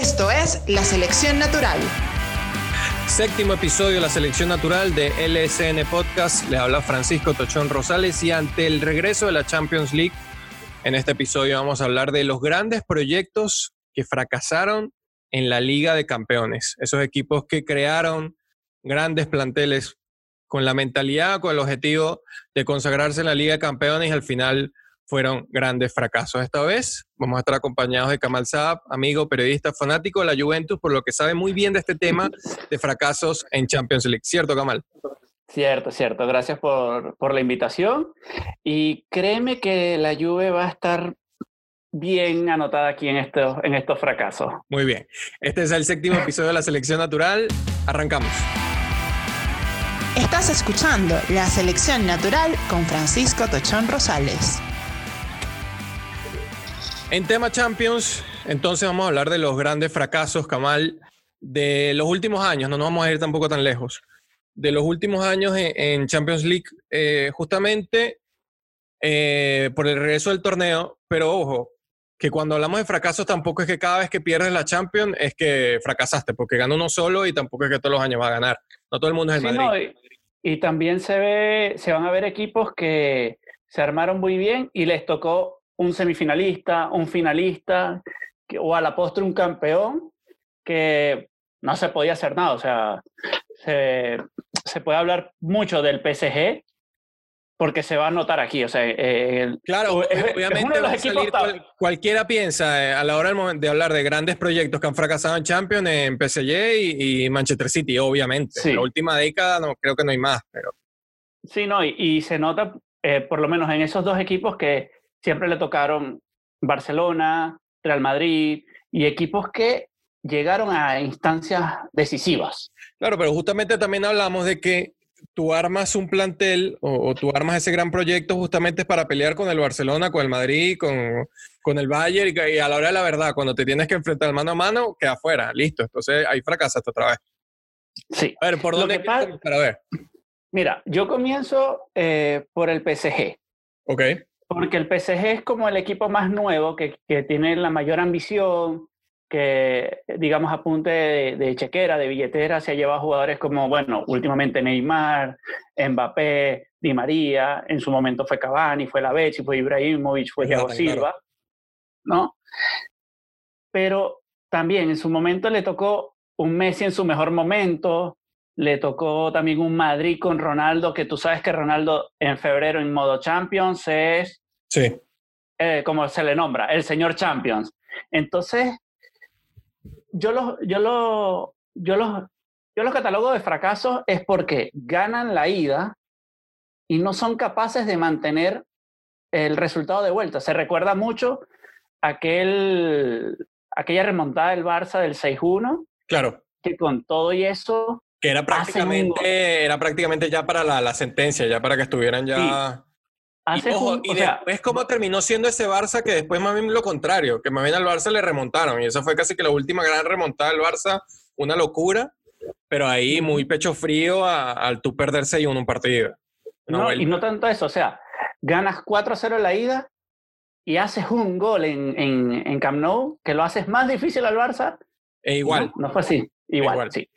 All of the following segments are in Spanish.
Esto es La Selección Natural. Séptimo episodio de La Selección Natural de LSN Podcast. Les habla Francisco Tochón Rosales y ante el regreso de la Champions League, en este episodio vamos a hablar de los grandes proyectos que fracasaron en la Liga de Campeones. Esos equipos que crearon grandes planteles con la mentalidad, con el objetivo de consagrarse en la Liga de Campeones y al final fueron grandes fracasos. Esta vez vamos a estar acompañados de Kamal Saab, amigo, periodista, fanático de la Juventus, por lo que sabe muy bien de este tema de fracasos en Champions League. ¿Cierto, Kamal? Cierto, cierto. Gracias por, por la invitación. Y créeme que la Juve va a estar bien anotada aquí en estos, en estos fracasos. Muy bien. Este es el séptimo episodio de la Selección Natural. Arrancamos. Estás escuchando La Selección Natural con Francisco Tochón Rosales. En tema Champions, entonces vamos a hablar de los grandes fracasos, Kamal, de los últimos años, no nos vamos a ir tampoco tan lejos, de los últimos años en, Champions League, eh, justamente eh, por el regreso del torneo, pero ojo, que cuando hablamos de fracasos tampoco es que cada vez que pierdes la Champions es que fracasaste, porque gana uno solo y tampoco es que todos los años va a ganar. No todo el mundo es el Madrid. y, también se, ve, se van a ver equipos que se armaron muy bien y les tocó un semifinalista, un finalista, o a la postre un campeón, que no se podía hacer nada. O sea, se, se puede hablar mucho del PSG, porque se va a notar aquí. O sea, eh, claro, obviamente cualquiera piensa eh, a la hora de hablar de grandes proyectos que han fracasado en Champions, en PSG y, Manchester City, obviamente. En la última década no creo que no hay más, pero. Sí, no, y, se nota, eh, por lo menos en esos dos equipos, que siempre le tocaron Barcelona, Real Madrid y equipos que llegaron a instancias decisivas. Claro, pero justamente también hablamos de que tú armas un plantel o, tú armas ese gran proyecto justamente para pelear con el Barcelona, con el Madrid, con, con el Bayern y, a la hora de la verdad, cuando te tienes que enfrentar mano a mano, queda afuera, listo. Entonces ahí fracasaste otra vez. Sí. A ver, ¿por dónde para ver? Mira, yo comienzo eh, por el PSG. Ok. Porque el PSG es como el equipo más nuevo que, tiene la mayor ambición, que digamos apunte de, de, chequera, de billetera, se ha llevado jugadores como, bueno, últimamente Neymar, Mbappé, Di María, en su momento fue Cavani, fue la fue Ibrahimovic, fue Thiago Silva, ¿no? Pero también en su momento le tocó un Messi en su mejor momento, le tocó también un Madrid con Ronaldo, que tú sabes que Ronaldo en febrero en modo Champions es, sí. Eh, como se le nombra, el señor Champions. Entonces, yo los, yo lo, yo los, yo los catalogo de fracasos es porque ganan la ida y no son capaces de mantener el resultado de vuelta. Se recuerda mucho aquel, aquella remontada del Barça del 6-1. Claro. Que con todo y eso que era prácticamente, era prácticamente ya para la, la, sentencia, ya para que estuvieran ya... y, ojo, y después cómo terminó siendo ese Barça que después más bien lo contrario, que más bien al Barça le remontaron y esa fue casi que la última gran remontada del Barça, una locura, pero ahí muy pecho frío al tú perder 6-1 un partido. No, y no tanto eso, o sea, ganas 4-0 en la ida y haces un gol en, en, en, Camp Nou que lo haces más difícil al Barça. E igual. no fue así. Igual, sí.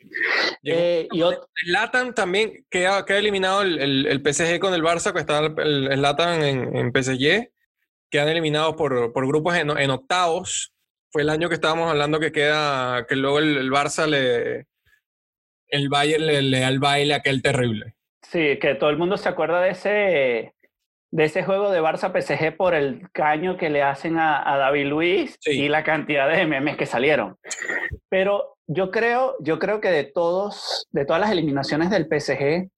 Eh, y Latan también queda, queda eliminado el, el, el, PSG con el Barça, que está el, Latan en, en, PSG, quedan eliminados por, por grupos en, en, octavos. Fue el año que estábamos hablando que queda, que luego el, Barça le, el Bayern le, le da el baile aquel terrible. Sí, que todo el mundo se acuerda de ese, de ese juego de Barça PSG por el caño que le hacen a, a David Luis y la cantidad de memes que salieron. Pero yo creo, yo creo que de todos, de todas las eliminaciones del PSG,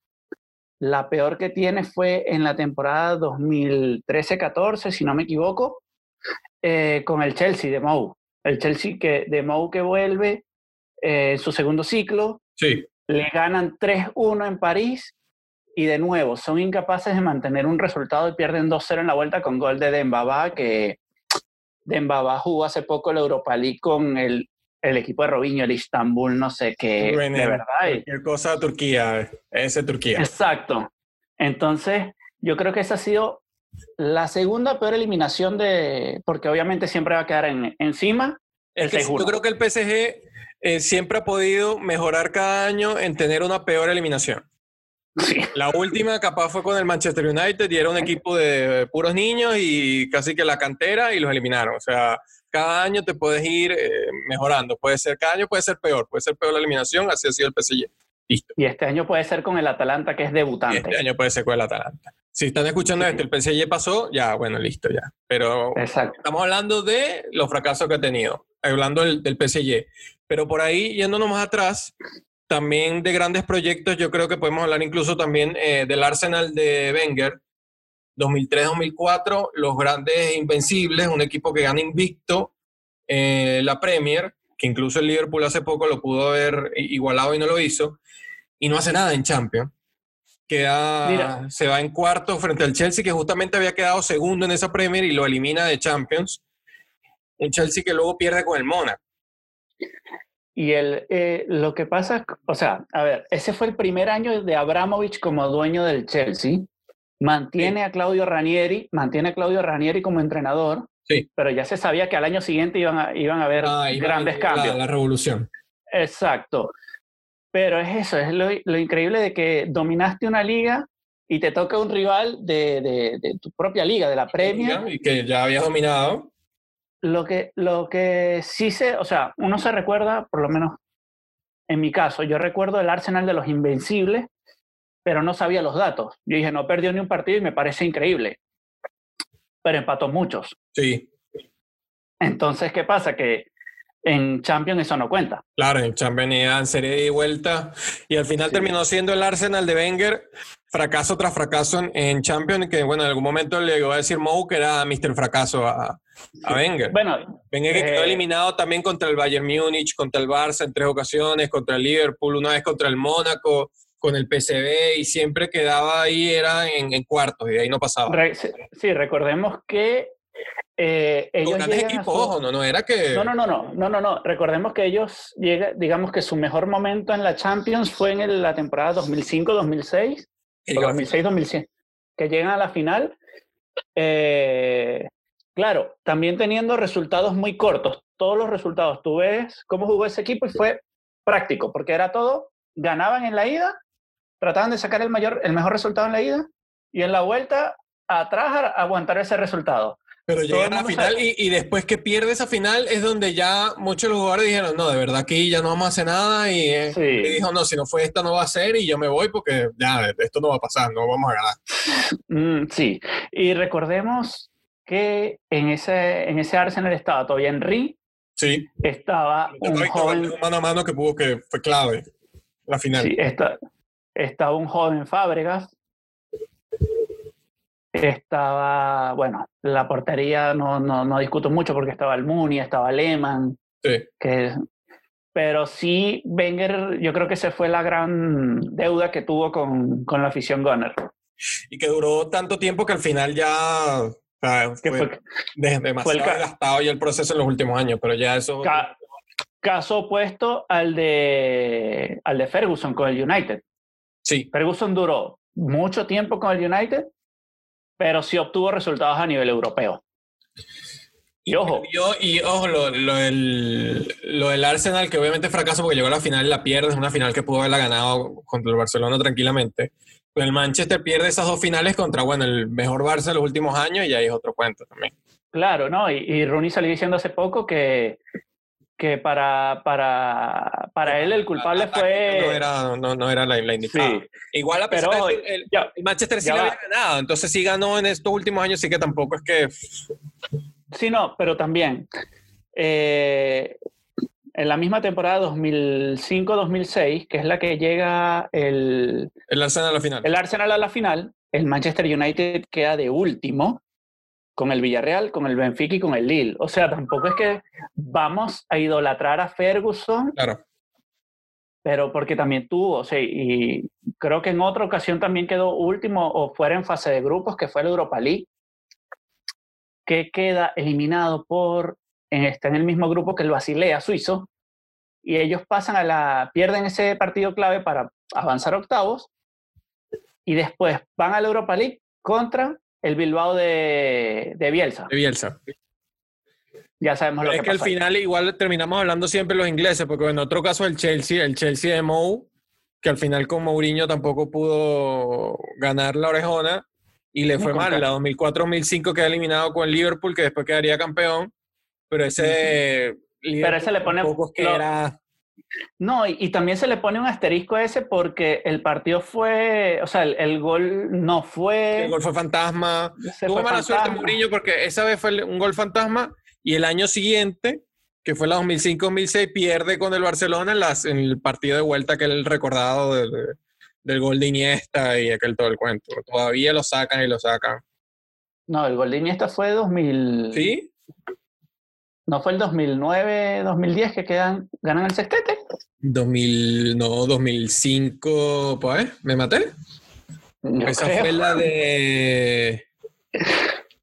la peor que tiene fue en la temporada 2013-14, si no me equivoco, eh, con el Chelsea de Mou. El Chelsea que, de Mou que vuelve en eh, su segundo ciclo. Sí. Le ganan 3-1 en París y de nuevo son incapaces de mantener un resultado y pierden 2-0 en la vuelta con gol de Dembaba, que Dembaba jugó hace poco la Europa League con el el equipo de Robinho, el Istanbul, no sé qué, de verdad. Cualquier cosa Turquía, ese Turquía. Exacto. Entonces, yo creo que esa ha sido la segunda peor eliminación de, porque obviamente siempre va a quedar en, encima Es que yo creo que el PSG eh, siempre ha podido mejorar cada año en tener una peor eliminación. Sí. La última capaz fue con el Manchester United y era un equipo de puros niños y casi que la cantera y los eliminaron. O sea, cada año te puedes ir eh, mejorando. Puede ser, cada año puede ser peor, puede ser peor la eliminación, así ha sido el PSG. Listo. Y este año puede ser con el Atalanta, que es debutante. este año puede ser con el Atalanta. Si están escuchando esto, el PSG pasó, ya, bueno, listo, ya. Pero estamos hablando de los fracasos que ha tenido, hablando del, del PSG. Pero por ahí, yéndonos más atrás, también de grandes proyectos, yo creo que podemos hablar incluso también eh, del Arsenal de Wenger, 2003-2004, los grandes invencibles, un equipo que gana invicto eh, la Premier, que incluso el Liverpool hace poco lo pudo haber igualado y no lo hizo, y no hace nada en Champions. Queda, se va en cuarto frente al Chelsea, que justamente había quedado segundo en esa Premier y lo elimina de Champions. Un Chelsea que luego pierde con el Mónaco. Y el, eh, lo que pasa, o sea, a ver, ese fue el primer año de Abramovich como dueño del Chelsea. Mantiene a Claudio Ranieri, mantiene a Claudio Ranieri como entrenador, sí. pero ya se sabía que al año siguiente iban a, iban a haber ah, grandes cambios. La, revolución. Exacto. Pero es eso, es lo, lo, increíble de que dominaste una liga y te toca un rival de, de, de tu propia liga, de la Premier. Y que ya había dominado. Lo que, lo que sí se, o sea, uno se recuerda, por lo menos en mi caso, yo recuerdo el Arsenal de los Invencibles, pero no sabía los datos. Yo dije, no perdió ni un partido y me parece increíble. Pero empató muchos. Sí. Entonces, ¿qué pasa? Que en Champions eso no cuenta. Claro, en Champions en serie de vuelta. Y al final terminó siendo el Arsenal de Wenger fracaso tras fracaso en, Champions, que bueno, en algún momento le iba a decir Mou que era Mr. Fracaso a, a Wenger. Bueno, Wenger que quedó eh, eliminado también contra el Bayern Múnich, contra el Barça en tres ocasiones, contra el Liverpool, una vez contra el Mónaco, con el PCB y siempre quedaba ahí, era en, cuartos y ahí no pasaba. sí, recordemos que eh, ellos ojo, no, no era que... No, no, no, no, no, no, no. Recordemos que ellos, llega, digamos que su mejor momento en la Champions fue en la temporada 2005-2006 2006-2007, que llegan a la final. Eh, claro, también teniendo resultados muy cortos. Todos los resultados, tú ves cómo jugó ese equipo y fue práctico, porque era todo, ganaban en la ida, trataban de sacar el, mayor, el mejor resultado en la ida y en la vuelta atrás a aguantar ese resultado. Pero llegan a la final y, después que pierde esa final es donde ya muchos de los jugadores dijeron, no, de verdad aquí ya no vamos a hacer nada y, eh, dijo, no, si no fue esta no va a ser y yo me voy porque ya esto no va a pasar, no vamos a ganar. Mm, sí, y recordemos que en ese, en ese Arsenal estaba todavía Henry. Sí. Estaba un joven... mano a mano que pudo que fue clave la final. Sí, está, estaba un joven Fábregas estaba, bueno, la portería no, no, no discuto mucho porque estaba Almunia, estaba Lehmann. Sí. Que, pero sí, Wenger, yo creo que esa fue la gran deuda que tuvo con, con la afición Gunner. Y que duró tanto tiempo que al final ya fue, fue, demasiado el gastado ya el proceso en los últimos años, pero ya eso... caso opuesto al de, al de Ferguson con el United. Sí. Ferguson duró mucho tiempo con el United pero sí obtuvo resultados a nivel europeo. Y ojo. y ojo, lo, lo, del Arsenal, que obviamente fracasó porque llegó a la final y la pierde, es una final que pudo haberla ganado contra el Barcelona tranquilamente. Pero el Manchester pierde esas dos finales contra, bueno, el mejor Barça de los últimos años y ahí es otro cuento también. Claro, ¿no? Y, y Rooney salió diciendo hace poco que, que para, para, para él el culpable fue... No era, no, no era la, la indicada. Igual a pesar pero, el, Manchester sí había ganado, entonces sí ganó en estos últimos años, sí que tampoco es que... Sí, no, pero también eh, en la misma temporada 2005-2006, que es la que llega el... El Arsenal a la final. El Arsenal a la final, el Manchester United queda de último con el Villarreal, con el Benfica y con el Lille. O sea, tampoco es que vamos a idolatrar a Ferguson. Claro. Pero porque también tuvo, o sea, y creo que en otra ocasión también quedó último o fuera en fase de grupos, que fue el Europa League, que queda eliminado por, está en el mismo grupo que el Basilea suizo, y ellos pasan a la, pierden ese partido clave para avanzar octavos, y después van a la Europa League contra el Bilbao de, de Bielsa. De Bielsa. ya sabemos lo es que que al pasó final igual terminamos hablando siempre los ingleses, porque en otro caso el Chelsea, el Chelsea de Mou, que al final con Mourinho tampoco pudo ganar la orejona y le No, fue mal. Ca- La 2004-2005 queda eliminado con Liverpool, que después quedaría campeón, pero ese... Pero ese le pone- es que lo- era... No, y, y también se le pone un asterisco a ese porque el partido fue, o sea, el, el gol no fue. El gol fue fantasma. se Tuvo fue mala suerte fantasma. Mourinho porque esa vez fue un gol fantasma y el año siguiente, que fue la 2005-2006, pierde con el Barcelona en, las, en el partido de vuelta que el recordado del, del gol de Iniesta y aquel todo el cuento. Todavía lo sacan y lo sacan. No, el gol de Iniesta fue 2000. ¿Sí? No fue el 2009, 2010 que quedan, ganan el sextete. 2000, no, 2005, pues, ¿me maté? Yo Esa creo. fue la de...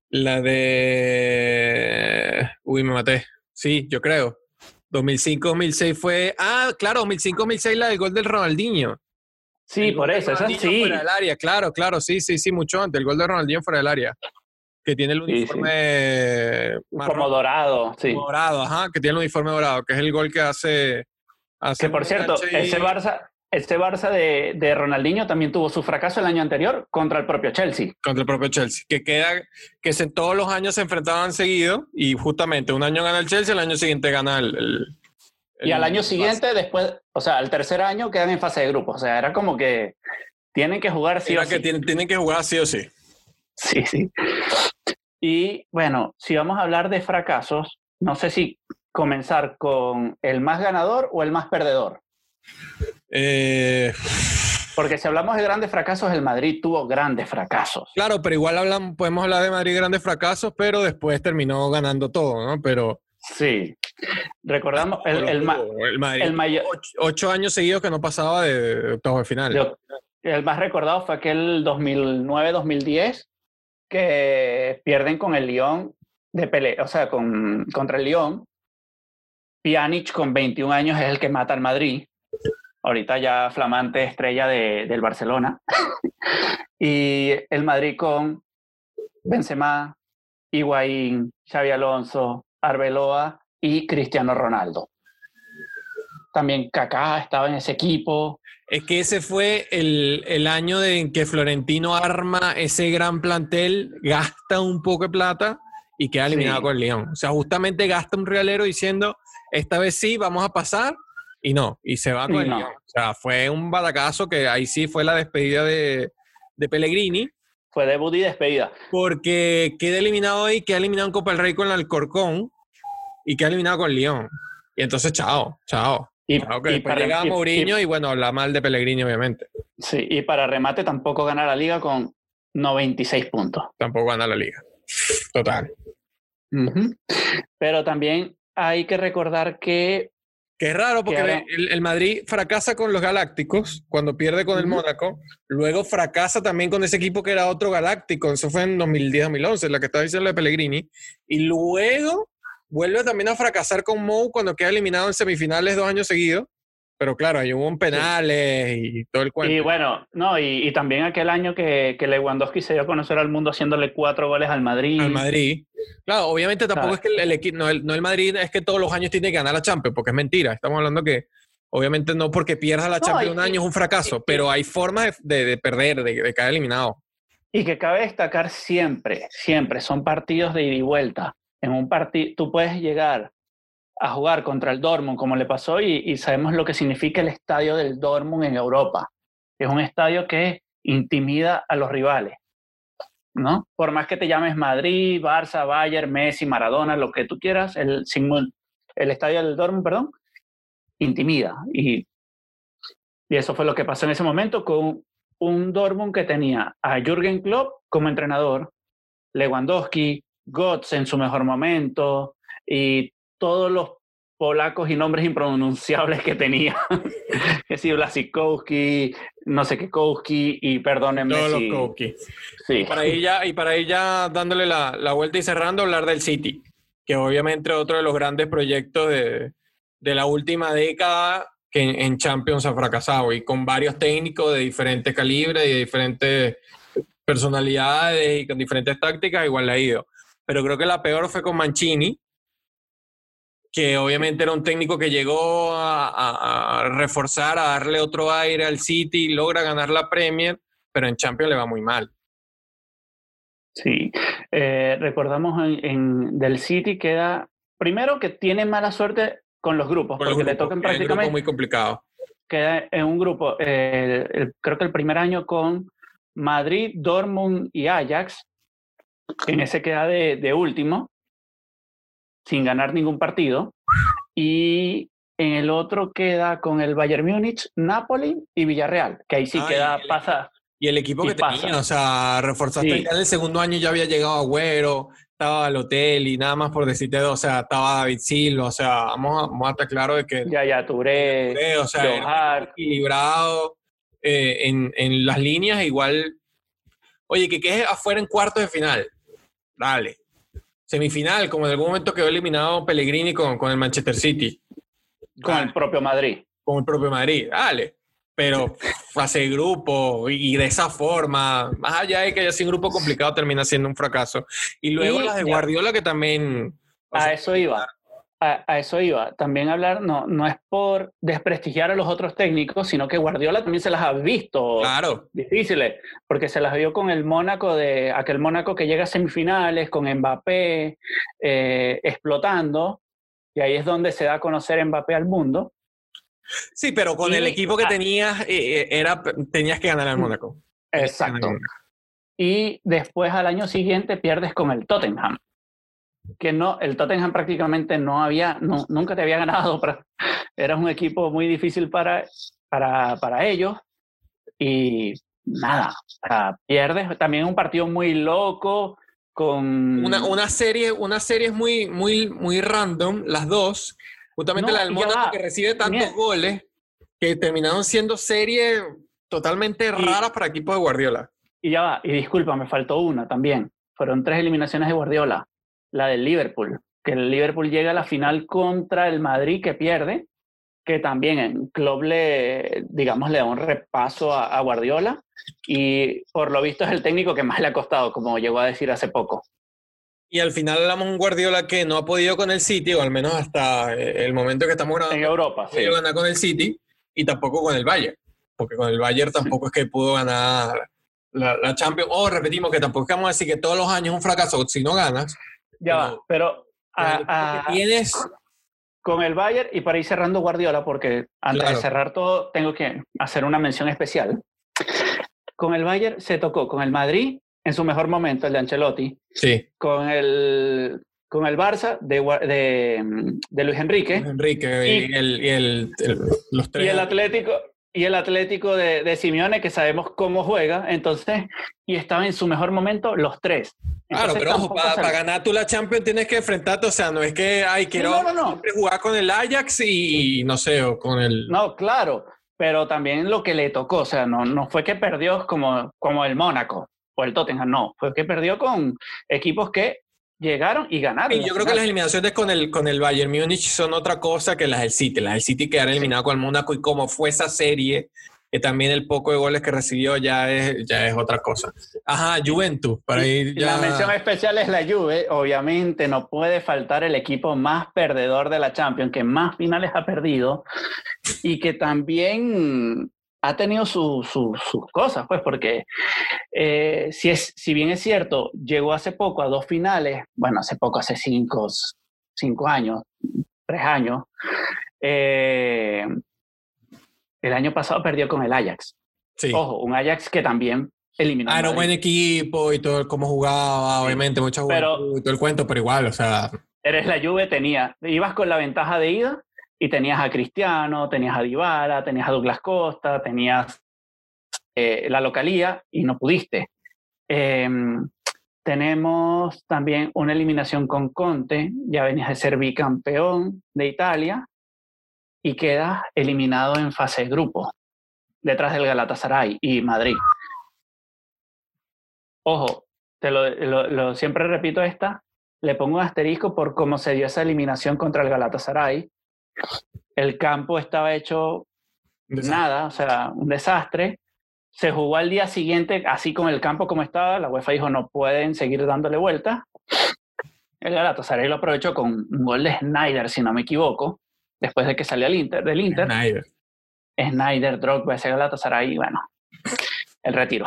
La de... Uy, me maté. Sí, yo creo. 2005-2006 fue... Ah, claro, 2005-2006 la del gol del Ronaldinho. Sí, El por eso, esa sí. Fuera del área, claro, claro, sí, sí, sí, mucho antes. El gol de Ronaldinho fuera del área. Que tiene el Sí, uniforme marrón, Como dorado, sí. dorado, ajá, que tiene el uniforme dorado, que es el gol que hace... hace Que por cierto, y- ese Barça, ese Barça de, de Ronaldinho también tuvo su fracaso el año anterior contra el propio Chelsea. contra el propio Chelsea, que queda que se, todos los años se enfrentaban seguido y justamente un año gana el Chelsea, el año siguiente gana el... el- Y al año siguiente, después, o sea, al tercer año quedan en fase de grupos. O sea, era como que tienen que jugar sí Era o que sí. tienen, tienen que jugar sí o sí. Sí, sí. Y bueno, si vamos a hablar de fracasos, no sé si comenzar con el más ganador o el más perdedor. Eh, Porque si hablamos de grandes fracasos, el Madrid tuvo grandes fracasos. claro, pero igual podemos hablar de Madrid grandes fracasos, pero después terminó ganando todo, ¿no? Pero Sí. Recordamos el, el, ma- tuvo, el Madrid el mayor, ocho, ocho años seguidos que no pasaba de, octavos de final. El más recordado fue aquel 2009-2010 que pierden con el Lyon de pelea, o sea, con, contra el Lyon. Pjanic con 21 años es el que mata al Madrid. Ahorita ya flamante estrella de- del Barcelona. y el Madrid con Benzema, Higuaín, Xavi Alonso, Arbeloa y Cristiano Ronaldo. También Kaká estaba en ese equipo. Es que ese fue el, el año de en que Florentino arma ese gran plantel, gasta un poco de plata y queda eliminado Sí. con el León. O sea, justamente gasta un realero diciendo, esta vez sí, vamos a pasar, y no, y se va con Y el no. León. O sea, fue un batacazo que ahí sí fue la despedida de, de Pellegrini, Fue debut y despedida. porque queda eliminado ahí, queda eliminado en Copa del Rey con el Alcorcón y queda eliminado con el León. Y entonces, chao, chao. Y, Chao, que y después para, Mourinho y, bueno, habla mal de Pellegrini, obviamente. sí, y para remate tampoco gana la liga con 96 puntos. Tampoco gana la liga. Total. Pero también hay que recordar que Que es raro porque Que ahora- el, el Madrid fracasa con los Galácticos cuando pierde con el. Mónaco. Luego fracasa también con ese equipo que era otro Galáctico. Eso fue en 2010-2011, la que estaba diciendo de Pellegrini. Y luego vuelve también a fracasar con Mou cuando queda eliminado en semifinales dos años seguidos. Pero claro, ahí hubo un penales y todo el cuento. Y bueno, no, y, y también aquel año que, que Lewandowski se dio a conocer al mundo haciéndole cuatro goles al Madrid. al Madrid. Claro, obviamente tampoco Claro. es que el, equipo, no el, no el Madrid es que todos los años tiene que ganar la Champions, porque es mentira. Estamos hablando que obviamente no porque pierdas la No, Champions y- un año es un fracaso, y- pero hay formas de, de- de perder, de, de caer eliminado. Y que cabe destacar siempre, siempre, son partidos de ida y vuelta. En un partido, tú puedes llegar a jugar contra el Dortmund, como le pasó, y, y sabemos lo que significa el estadio del Dortmund en Europa. Es un estadio que intimida a los rivales, ¿no? Por más que te llames Madrid, Barça, Bayern, Messi, Maradona, lo que tú quieras, el, el estadio del Dortmund, perdón, intimida. Y, y eso fue lo que pasó en ese momento con un Dortmund que tenía a Jürgen Klopp como entrenador, Lewandowski, Götze en su mejor momento y todos los polacos y nombres impronunciables que tenía, que sí, Blasikowski, no sé qué Kowski y perdónenme Todos los Koki. sí. Y para ir ya, y para ir ya dándole la, la vuelta y cerrando, hablar del City, que obviamente es otro de los grandes proyectos de, de la última década que en, en Champions ha fracasado y con varios técnicos de diferentes calibres y de diferentes personalidades y con diferentes tácticas, igual le ha ido. Pero creo que la peor fue con Mancini, que obviamente era un técnico que llegó a, a, reforzar, a darle otro aire al City, logra ganar la Premier, pero en Champions le va muy mal. Sí, eh, recordamos en, en, del City queda, primero que tiene mala suerte con los grupos, porque le tocan prácticamente... muy complicado. Queda en un grupo, eh, creo que el primer año con Madrid, Dortmund y Ajax, en ese queda de, de último, sin ganar ningún partido, y en el otro queda con el Bayern Múnich, Napoli y Villarreal, que ahí sí queda, pasa y el equipo que tenía, o sea, reforzaste ya en el segundo año ya había llegado Agüero, estaba al hotel y nada más por decirte, o sea, estaba David Silva, o sea, vamos a, vamos a estar claro de que... Ya, ya, Touré, o sea, equilibrado eh, en, en, las líneas, igual... Oye, que quede afuera en cuartos de final, dale. Semifinal, como en algún momento quedó eliminado Pellegrini con, con el Manchester City. Con el propio Madrid. Con el propio Madrid, dale pero fase de grupo y, de esa forma, más allá de que haya sido un grupo complicado, termina siendo un fracaso. Y luego las de Guardiola que también... A eso iba. A, eso iba. También hablar no, no es por desprestigiar a los otros técnicos, sino que Guardiola también se las ha visto claro. difíciles, porque se las vio con el Mónaco, de aquel Mónaco que llega a semifinales, con Mbappé eh, explotando, y ahí es donde se da a conocer Mbappé al mundo. Sí, pero con el equipo que tenías, eh, eh, era, tenías que ganar al Mónaco. Exacto. Y después al año siguiente pierdes con el Tottenham. Que no, el Tottenham prácticamente no había, no, nunca te había ganado. Para, era un equipo muy difícil para, para, para ellos. Y nada, pierdes. También un partido muy loco. Con... Una, una serie, una serie muy, muy, muy random, las dos Justamente la del Mónaco que recibe tantos goles que terminaron siendo series totalmente raras para equipo de Guardiola. Y ya va, y disculpa, me faltó una también. Fueron tres eliminaciones de Guardiola. La del Liverpool, que el Liverpool llega a la final contra el Madrid que pierde, que también en club le, digamos, le da un repaso a, a Guardiola y por lo visto es el técnico que más le ha costado, como llegó a decir hace poco. Y al final hablamos un Guardiola que no ha podido con el City, o al menos hasta eh, el momento que estamos grabando. En Europa, sí. ganar con el City y tampoco con el Bayern. Porque con el Bayern tampoco es que pudo ganar la, Champions. O repetimos que tampoco es que vamos a decir que todos los años es un fracaso si no ganas. Ya va, pero. tienes. Con el Bayern, y para ir cerrando Guardiola, porque antes de cerrar todo, tengo que hacer una mención especial. Con el Bayern se tocó con el Madrid en su mejor momento, el de Ancelotti. Sí. Con el, con el Barça de, de, de Luis Enrique. Luis Enrique y, el, y el, los tres. Y el Atlético, y el Atlético de, de, Simeone, que sabemos cómo juega, entonces, y estaba en su mejor momento los tres. claro, pero ojo, para, ganar tú la Champions tienes que enfrentarte, o sea, no es que, ay, quiero jugar con el Ajax y, no sé, o con el... No, claro, pero también lo que le tocó, o sea, no, no fue que perdió como, como el Mónaco, o el Tottenham, no, fue que perdió con equipos que llegaron y ganaron. yo creo que las eliminaciones con el, con el Bayern Múnich son otra cosa que las del City. Las del City quedaron eliminadas con el Mónaco y como fue esa serie, que también el poco de goles que recibió ya es, ya es otra cosa. Ajá, Juventus, para ir ya... La mención especial es la Juve. Obviamente no puede faltar el equipo más perdedor de la Champions, que más finales ha perdido y que también ha tenido sus cosas, pues, porque eh, si, es, si bien es cierto, llegó hace poco a dos finales, bueno, hace poco, hace cinco, cinco años, tres años, eh, el año pasado perdió con el Ajax. Ojo, un Ajax que también eliminó. Ah, era un buen equipo y todo, cómo jugaba, obviamente, mucha juventud y todo el cuento, pero igual, o sea... Eres la Juve, tenía, ibas con la ventaja de ida y tenías a Cristiano, tenías a Dybala, tenías a Douglas Costa, tenías eh, la localía y no pudiste. Em, tenemos también una eliminación con Conte, ya venías de ser bicampeón de Italia y quedas eliminado en fase de grupo, detrás del Galatasaray y Madrid. Ojo, te lo, siempre repito esta, le pongo un asterisco por cómo se dio esa eliminación contra el Galatasaray, el campo estaba hecho nada, o sea, un desastre. Se jugó al día siguiente, así con el campo como estaba. La UEFA dijo, no pueden seguir dándole vuelta. el Galatasaray lo aprovechó con un gol de Snyder, si no me equivoco, después de que salió el Inter, del Inter. Snyder. Snyder, Drogba, ese Galatasaray, bueno, el retiro.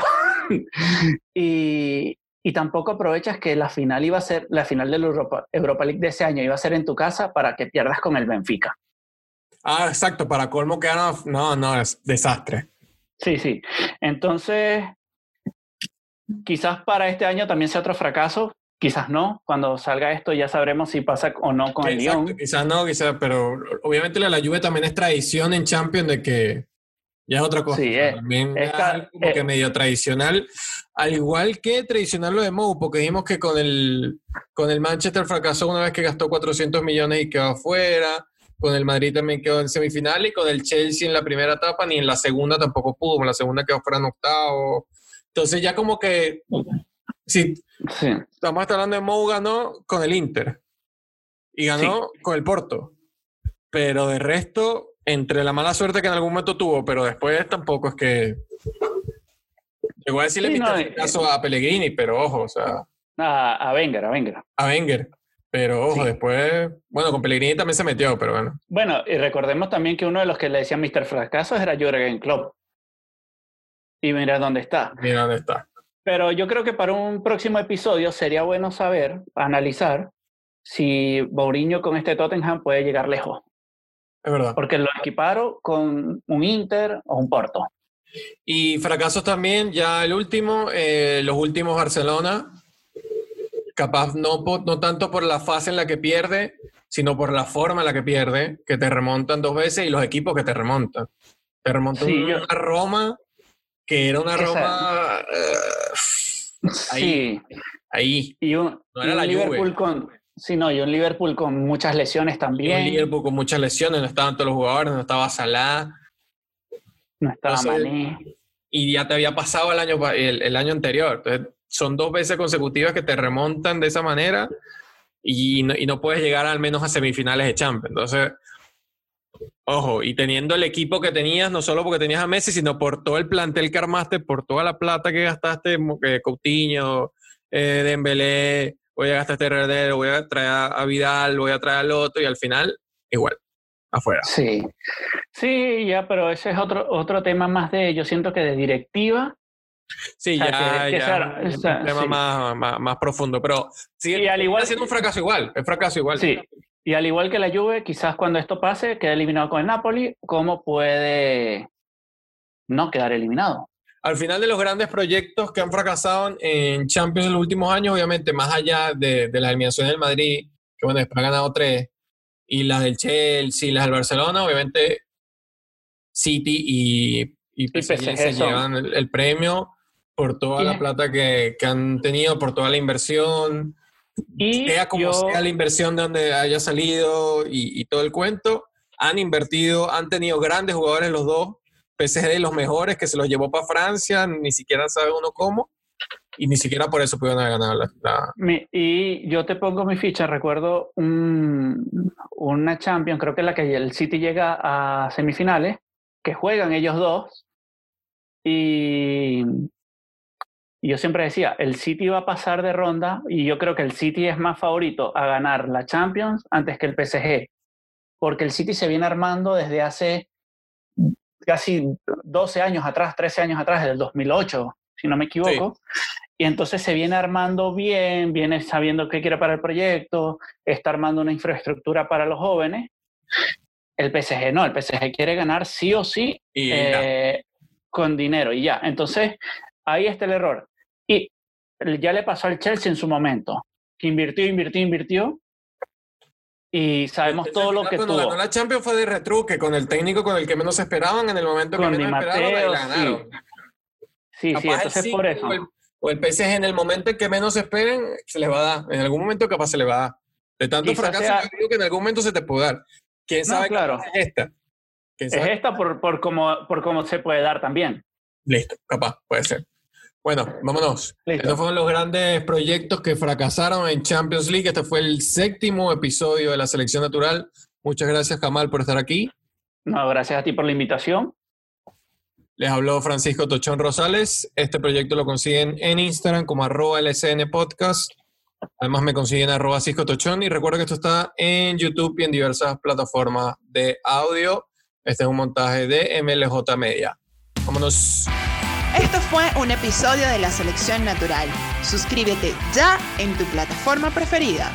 y, y tampoco aprovechas que la final iba a ser, la final de la Europa, Europa League de ese año iba a ser en tu casa para que pierdas con el Benfica. Ah, exacto, para colmo que no, no, no, es desastre. Sí, sí. Entonces, quizás para este año también sea otro fracaso, quizás no. Cuando salga esto ya sabremos si pasa o no con el Lyon. Quizás no, quizás, pero obviamente la, la Juve también es tradición en Champions de que ya es otra cosa. Sí, sea, eh, también es algo como que eh. medio tradicional, al igual que tradicional lo de Mou, porque dijimos que con el, con el Manchester fracasó una vez que gastó 400 millones y quedó afuera. Con el Madrid también quedó en semifinal y con el Chelsea en la primera etapa ni en la segunda tampoco pudo. En la segunda quedó fuera en octavo. Entonces ya como que si Sí. estamos hablando de Mou ganó con el Inter y ganó con el Porto. Pero de resto, entre la mala suerte que en algún momento tuvo, pero después tampoco es que. Llegó a decirle Sí, no, eh, caso a Pellegrini, pero ojo, o sea, A, a Wenger, a Wenger. a Wenger. Pero ojo, Sí. después. Bueno, con Pellegrini también se metió, pero bueno. Bueno, y recordemos también que uno de los que le decían Mr. Fracaso era Jürgen Klopp. Y mira dónde está. Mira dónde está. Pero yo creo que para un próximo episodio sería bueno saber, analizar, si Mourinho con este Tottenham puede llegar lejos. Es verdad. Porque lo equiparon con un Inter o un Porto. Y fracasos también, ya el último, eh, los últimos Barcelona, capaz no, no tanto por la fase en la que pierde, sino por la forma en la que pierde, que te remontan dos veces y los equipos que te remontan. Te remontan Sí, una yo- Roma que era una Roma eh, Ahí. Sí. ahí, Y un, No y era un la Juve. Liverpool con. Sí, no, y un Liverpool con muchas lesiones y también. un Liverpool con muchas lesiones, no estaban todos los jugadores, no estaba Salah, no estaba Entonces, Mané. y ya te había pasado el año, el, el año anterior. Entonces, son dos veces consecutivas que te remontan de esa manera y no, y no puedes llegar al menos a semifinales de Champions. Entonces, ojo, y teniendo el equipo que tenías, no solo porque tenías a Messi, sino por todo el plantel que armaste, por toda la plata que gastaste, eh, Coutinho, eh, Dembélé, voy a gastar este Herrero, voy a traer a, Vidal, voy a traer al otro y al final, igual, afuera. Sí. Sí, ya, pero ese es otro, otro tema más de, yo siento que de directiva. Sí, O sea, ya, que- que ya, sea- es un tema sí. más, más, más profundo, pero sigue Y al igual- siendo un fracaso igual, es fracaso igual. Sí. Y al igual que la Juve, quizás cuando esto pase, quede eliminado con el Napoli, ¿cómo puede no quedar eliminado? Al final de los grandes proyectos que han fracasado en Champions en los últimos años, obviamente, más allá de, de la eliminación del Madrid, que bueno, después ha ganado tres, y las del Chelsea, y las del Barcelona, obviamente City y, y PSG, PSG se llevan el, el premio por toda la plata que, que han tenido, por toda la inversión, Y sea como yo- sea la inversión de donde haya salido y, y todo el cuento, han invertido, han tenido grandes jugadores los dos, PSG de los mejores que se los llevó para Francia, ni siquiera sabe uno cómo, y ni siquiera por eso pudieron haber ganado la, la- Mi- y yo te pongo mi ficha, recuerdo un- una Champions, creo que es la que el City llega a semifinales, que juegan ellos dos, y, y yo siempre decía, el City va a pasar de ronda, y yo creo que el City es más favorito a ganar la Champions antes que el PSG, porque el City se viene armando desde hace casi 12 años atrás, 13 años atrás, desde el 2008, si no me equivoco. Y entonces se viene armando bien, viene sabiendo qué quiere para el proyecto, está armando una infraestructura para los jóvenes. El PSG no, el PSG quiere ganar sí o sí y eh, con dinero y ya. Entonces, ahí está el error. Y ya le pasó al Chelsea en su momento, que invirtió, invirtió, invirtió. Y sabemos El todo lo Chelsea que cuando tuvo. ganó la Champions fue de retruque con el técnico con el que menos esperaban en el momento Con que menos esperaron y Matteo, la ganaron. Sí, sí, el entonces por eso. O el, o el PSG en el momento en que menos esperen, se les va a dar. En algún momento capaz se les va a dar. De tanto Quizás fracaso, sea- que en algún momento se te puede dar. ¿Quién No, sabe claro. es esta? ¿Quién Es esta por, por, cómo, por cómo se puede dar también. Listo, capaz, puede ser. Bueno, vámonos. Listo. Estos fueron los grandes proyectos que fracasaron en Champions League. Este fue el séptimo episodio de la selección natural. Muchas gracias, Kamal, por estar aquí. No, gracias a ti por la invitación. Les habló Francisco Tochón Rosales. Este proyecto lo consiguen en Instagram como arroba LSN Podcast. Además me consiguen arroba Cisco Tochón y recuerda que esto está en YouTube y en diversas plataformas de audio. Este es un montaje de MLJ Media. Vámonos. Esto fue un episodio de la Selección Natural. Suscríbete ya en tu plataforma preferida.